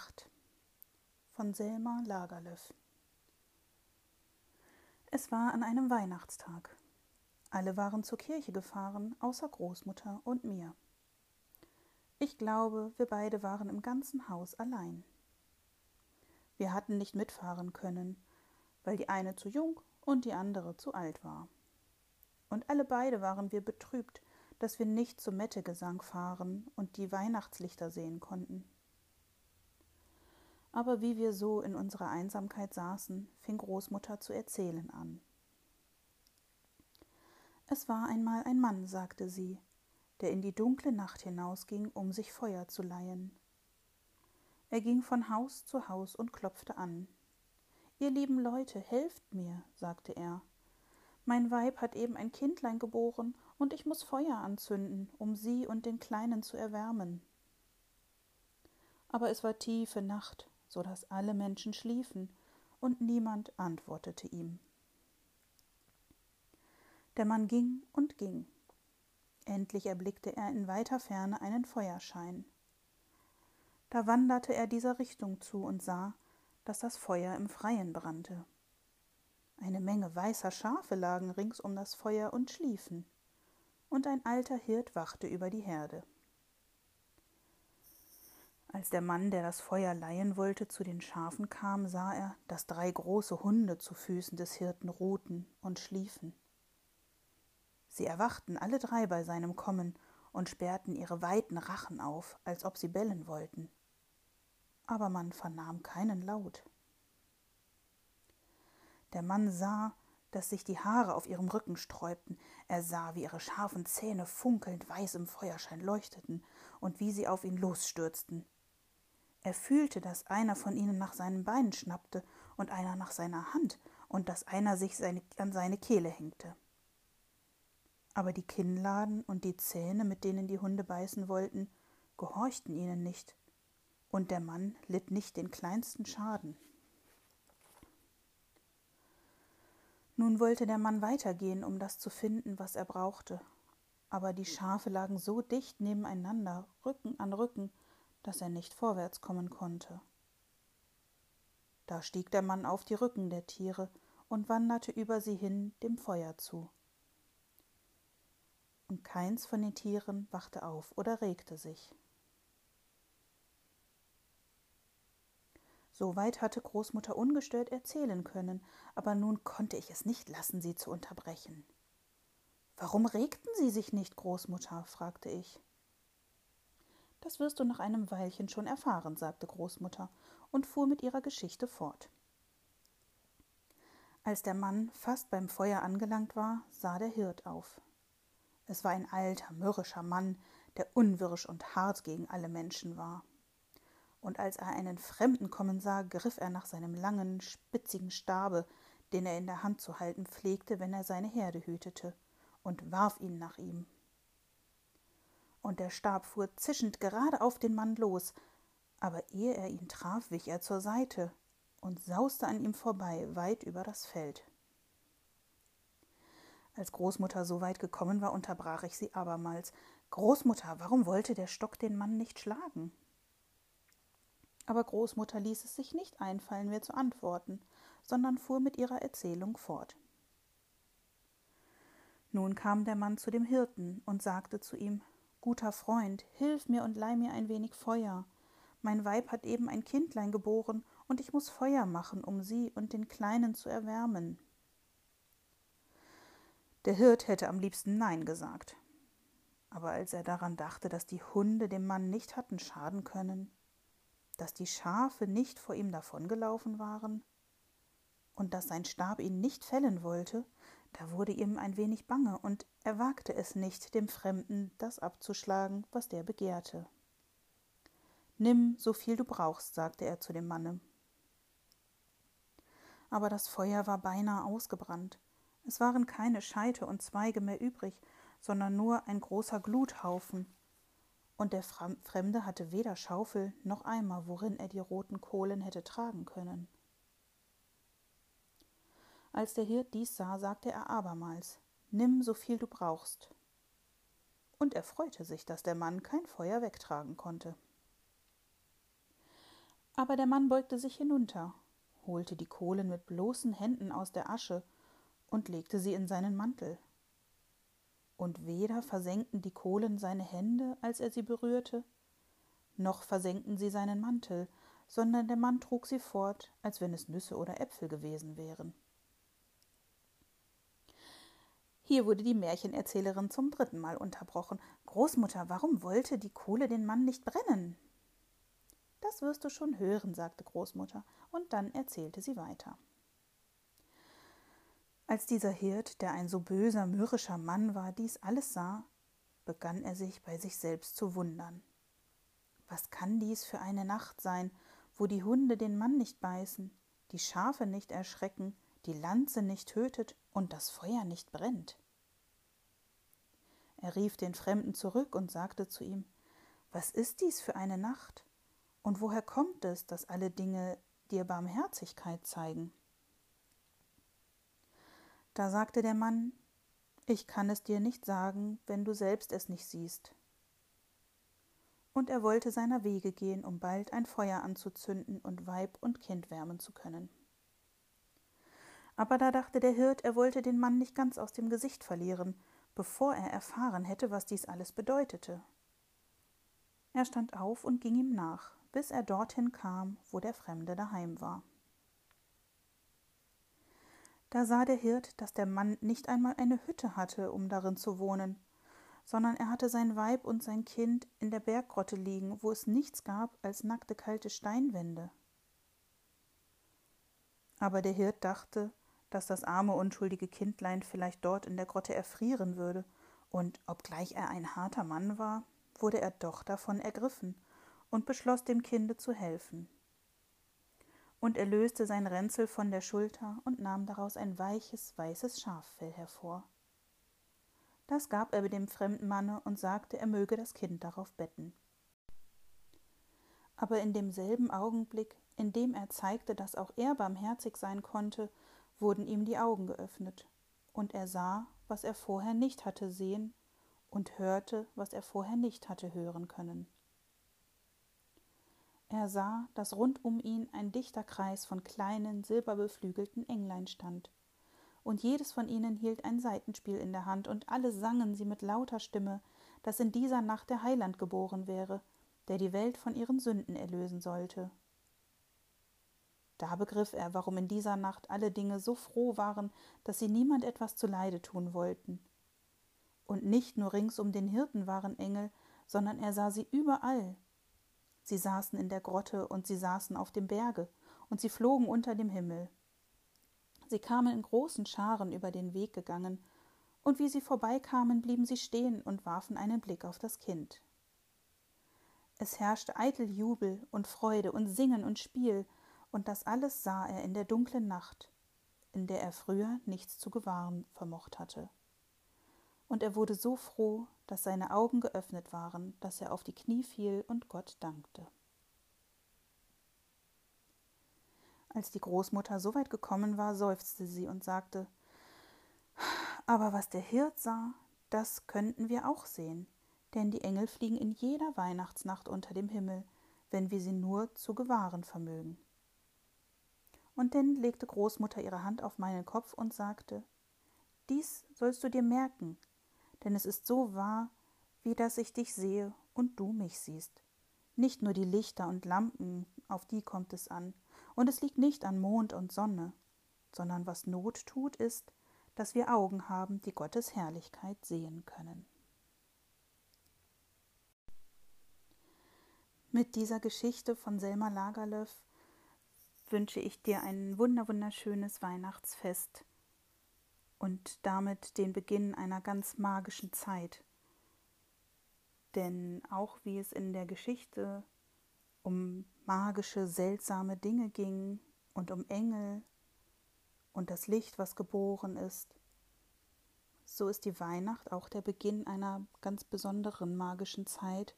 Nacht von Selma Lagerlöf Es war an einem Weihnachtstag. Alle waren zur Kirche gefahren, außer Großmutter und mir. Ich glaube, wir beide waren im ganzen Haus allein. Wir hatten nicht mitfahren können, weil die eine zu jung und die andere zu alt war. Und alle beide waren wir betrübt, dass wir nicht zum Mettegesang fahren und die Weihnachtslichter sehen konnten. Aber wie wir so in unserer Einsamkeit saßen, fing Großmutter zu erzählen an. Es war einmal ein Mann, sagte sie, der in die dunkle Nacht hinausging, um sich Feuer zu leihen. Er ging von Haus zu Haus und klopfte an. Ihr lieben Leute, helft mir, sagte er. Mein Weib hat eben ein Kindlein geboren, und ich muss Feuer anzünden, um sie und den Kleinen zu erwärmen. Aber es war tiefe Nacht, so dass alle Menschen schliefen, und niemand antwortete ihm. Der Mann ging und ging. Endlich erblickte er in weiter Ferne einen Feuerschein. Da wanderte er dieser Richtung zu und sah, dass das Feuer im Freien brannte. Eine Menge weißer Schafe lagen rings um das Feuer und schliefen, und ein alter Hirt wachte über die Herde. Als der Mann, der das Feuer leihen wollte, zu den Schafen kam, sah er, dass drei große Hunde zu Füßen des Hirten ruhten und schliefen. Sie erwachten alle drei bei seinem Kommen und sperrten ihre weiten Rachen auf, als ob sie bellen wollten. Aber man vernahm keinen Laut. Der Mann sah, dass sich die Haare auf ihrem Rücken sträubten. Er sah, wie ihre scharfen Zähne funkelnd weiß im Feuerschein leuchteten und wie sie auf ihn losstürzten. Er fühlte, dass einer von ihnen nach seinen Beinen schnappte und einer nach seiner Hand und dass einer sich seine, an seine Kehle hängte. Aber die Kinnladen und die Zähne, mit denen die Hunde beißen wollten, gehorchten ihnen nicht, und der Mann litt nicht den kleinsten Schaden. Nun wollte der Mann weitergehen, um das zu finden, was er brauchte, aber die Schafe lagen so dicht nebeneinander, Rücken an Rücken, dass er nicht vorwärts kommen konnte. Da stieg der Mann auf die Rücken der Tiere und wanderte über sie hin dem Feuer zu. Und keins von den Tieren wachte auf oder regte sich. Soweit hatte Großmutter ungestört erzählen können, aber nun konnte ich es nicht lassen, sie zu unterbrechen. Warum regten Sie sich nicht, Großmutter? fragte ich. Das wirst du nach einem Weilchen schon erfahren, sagte Großmutter und fuhr mit ihrer Geschichte fort. Als der Mann fast beim Feuer angelangt war, sah der Hirt auf. Es war ein alter, mürrischer Mann, der unwirsch und hart gegen alle Menschen war und als er einen Fremden kommen sah, griff er nach seinem langen, spitzigen Stabe, den er in der Hand zu halten pflegte, wenn er seine Herde hütete, und warf ihn nach ihm. Und der Stab fuhr zischend gerade auf den Mann los, aber ehe er ihn traf, wich er zur Seite und sauste an ihm vorbei, weit über das Feld. Als Großmutter so weit gekommen war, unterbrach ich sie abermals. Großmutter, warum wollte der Stock den Mann nicht schlagen? Aber Großmutter ließ es sich nicht einfallen, mir zu antworten, sondern fuhr mit ihrer Erzählung fort. Nun kam der Mann zu dem Hirten und sagte zu ihm Guter Freund, hilf mir und leih mir ein wenig Feuer. Mein Weib hat eben ein Kindlein geboren, und ich muss Feuer machen, um sie und den Kleinen zu erwärmen. Der Hirt hätte am liebsten Nein gesagt. Aber als er daran dachte, dass die Hunde dem Mann nicht hatten schaden können, dass die Schafe nicht vor ihm davongelaufen waren und dass sein Stab ihn nicht fällen wollte, da wurde ihm ein wenig bange, und er wagte es nicht, dem Fremden das abzuschlagen, was der begehrte. Nimm, so viel du brauchst, sagte er zu dem Manne. Aber das Feuer war beinahe ausgebrannt. Es waren keine Scheite und Zweige mehr übrig, sondern nur ein großer Gluthaufen, und der Fremde hatte weder Schaufel noch Eimer, worin er die roten Kohlen hätte tragen können. Als der Hirt dies sah, sagte er abermals Nimm so viel du brauchst. Und er freute sich, dass der Mann kein Feuer wegtragen konnte. Aber der Mann beugte sich hinunter, holte die Kohlen mit bloßen Händen aus der Asche und legte sie in seinen Mantel. Und weder versenkten die Kohlen seine Hände, als er sie berührte, noch versenkten sie seinen Mantel, sondern der Mann trug sie fort, als wenn es Nüsse oder Äpfel gewesen wären. Hier wurde die Märchenerzählerin zum dritten Mal unterbrochen. Großmutter, warum wollte die Kohle den Mann nicht brennen? Das wirst du schon hören, sagte Großmutter, und dann erzählte sie weiter. Als dieser Hirt, der ein so böser, mürrischer Mann war, dies alles sah, begann er sich bei sich selbst zu wundern. Was kann dies für eine Nacht sein, wo die Hunde den Mann nicht beißen, die Schafe nicht erschrecken, die Lanze nicht tötet und das Feuer nicht brennt? Er rief den Fremden zurück und sagte zu ihm Was ist dies für eine Nacht? Und woher kommt es, dass alle Dinge dir Barmherzigkeit zeigen? Da sagte der Mann Ich kann es dir nicht sagen, wenn du selbst es nicht siehst und er wollte seiner Wege gehen, um bald ein Feuer anzuzünden und Weib und Kind wärmen zu können. Aber da dachte der Hirt, er wollte den Mann nicht ganz aus dem Gesicht verlieren, bevor er erfahren hätte, was dies alles bedeutete. Er stand auf und ging ihm nach, bis er dorthin kam, wo der Fremde daheim war. Da sah der Hirt, dass der Mann nicht einmal eine Hütte hatte, um darin zu wohnen, sondern er hatte sein Weib und sein Kind in der Berggrotte liegen, wo es nichts gab als nackte kalte Steinwände. Aber der Hirt dachte, dass das arme unschuldige Kindlein vielleicht dort in der Grotte erfrieren würde, und obgleich er ein harter Mann war, wurde er doch davon ergriffen und beschloss dem Kinde zu helfen. Und er löste sein Ränzel von der Schulter und nahm daraus ein weiches, weißes Schaffell hervor. Das gab er dem fremden Manne und sagte, er möge das Kind darauf betten. Aber in demselben Augenblick, in dem er zeigte, dass auch er barmherzig sein konnte, wurden ihm die Augen geöffnet, und er sah, was er vorher nicht hatte sehen, und hörte, was er vorher nicht hatte hören können. Er sah, dass rund um ihn ein dichter Kreis von kleinen, silberbeflügelten Englein stand, und jedes von ihnen hielt ein Saitenspiel in der Hand, und alle sangen sie mit lauter Stimme, dass in dieser Nacht der Heiland geboren wäre, der die Welt von ihren Sünden erlösen sollte. Da begriff er, warum in dieser Nacht alle Dinge so froh waren, dass sie niemand etwas zuleide tun wollten. Und nicht nur rings um den Hirten waren Engel, sondern er sah sie überall. Sie saßen in der Grotte und sie saßen auf dem Berge, und sie flogen unter dem Himmel. Sie kamen in großen Scharen über den Weg gegangen, und wie sie vorbeikamen, blieben sie stehen und warfen einen Blick auf das Kind. Es herrschte eitel Jubel und Freude und Singen und Spiel, und das alles sah er in der dunklen Nacht, in der er früher nichts zu gewahren vermocht hatte. Und er wurde so froh, dass seine Augen geöffnet waren, dass er auf die Knie fiel und Gott dankte. Als die Großmutter so weit gekommen war, seufzte sie und sagte Aber was der Hirt sah, das könnten wir auch sehen, denn die Engel fliegen in jeder Weihnachtsnacht unter dem Himmel, wenn wir sie nur zu gewahren vermögen. Und dann legte Großmutter ihre Hand auf meinen Kopf und sagte Dies sollst du dir merken, denn es ist so wahr, wie dass ich dich sehe und du mich siehst. Nicht nur die Lichter und Lampen, auf die kommt es an, und es liegt nicht an Mond und Sonne, sondern was Not tut, ist, dass wir Augen haben, die Gottes Herrlichkeit sehen können. Mit dieser Geschichte von Selma Lagerlöf wünsche ich dir ein wunderwunderschönes Weihnachtsfest und damit den Beginn einer ganz magischen Zeit. Denn auch wie es in der Geschichte um magische, seltsame Dinge ging und um Engel und das Licht, was geboren ist, so ist die Weihnacht auch der Beginn einer ganz besonderen magischen Zeit,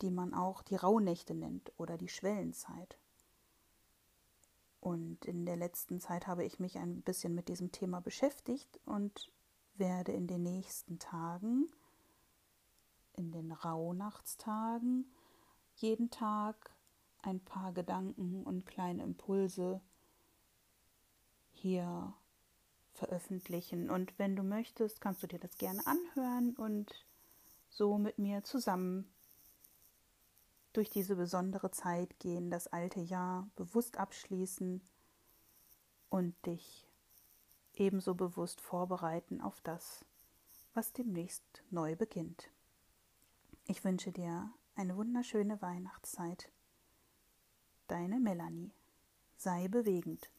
die man auch die Rauhnächte nennt oder die Schwellenzeit. Und in der letzten Zeit habe ich mich ein bisschen mit diesem Thema beschäftigt und werde in den nächsten Tagen, in den Rauhnachtstagen, jeden Tag ein paar Gedanken und kleine Impulse hier veröffentlichen. Und wenn du möchtest, kannst du dir das gerne anhören und so mit mir zusammen durch diese besondere Zeit gehen, das alte Jahr bewusst abschließen und dich ebenso bewusst vorbereiten auf das, was demnächst neu beginnt. Ich wünsche dir eine wunderschöne Weihnachtszeit. Deine Melanie. Sei bewegend.